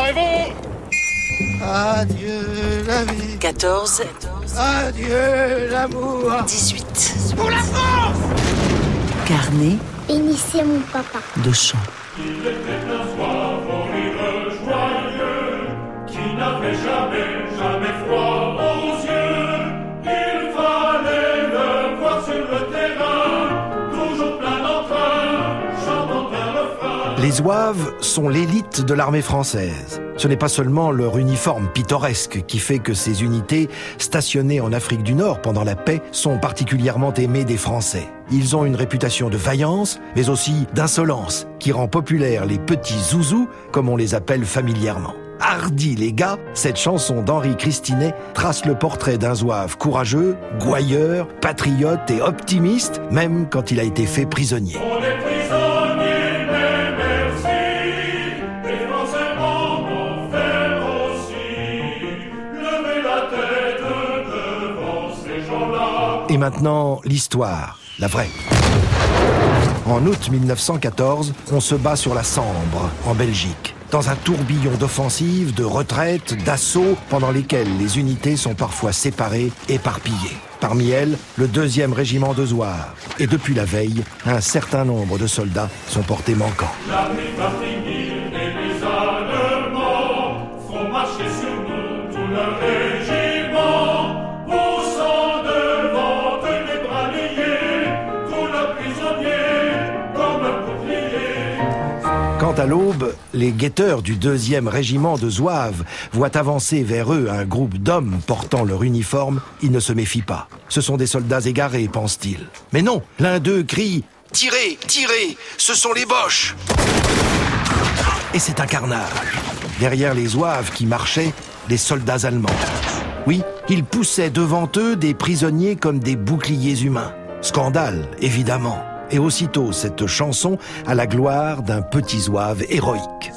Préparez-vous Adieu la vie. 14. Adieu l'amour. 18. Pour la France Carnet Béni, c'est mon papa. de chant. qui n'avait jamais, jamais froid Les Zouaves sont l'élite de l'armée française. Ce n'est pas seulement leur uniforme pittoresque qui fait que ces unités, stationnées en Afrique du Nord pendant la paix, sont particulièrement aimées des Français. Ils ont une réputation de vaillance, mais aussi d'insolence, qui rend populaires les petits zouzous, comme on les appelle familièrement. Hardi les gars, cette chanson d'Henri Christinet trace le portrait d'un zouave courageux, gouailleur, patriote et optimiste, même quand il a été fait prisonnier. Et maintenant, l'histoire, la vraie. En août 1914, on se bat sur la Sambre, en Belgique, dans un tourbillon d'offensives, de retraites, d'assauts, pendant lesquels les unités sont parfois séparées, éparpillées. Parmi elles, le deuxième régiment de Zouaves. Et depuis la veille, un certain nombre de soldats sont portés manquants. Quant à l'aube, les guetteurs du deuxième régiment de Zouaves voient avancer vers eux un groupe d'hommes portant leur uniforme. Ils ne se méfient pas. Ce sont des soldats égarés, pense-t-il. Mais non, l'un d'eux crie « Tirez, tirez, ce sont les Boches !» Et c'est un carnage. Derrière les Zouaves qui marchaient, les soldats allemands. Oui, ils poussaient devant eux des prisonniers comme des boucliers humains. Scandale, évidemment. Et aussitôt cette chanson à la gloire d'un petit zouave héroïque.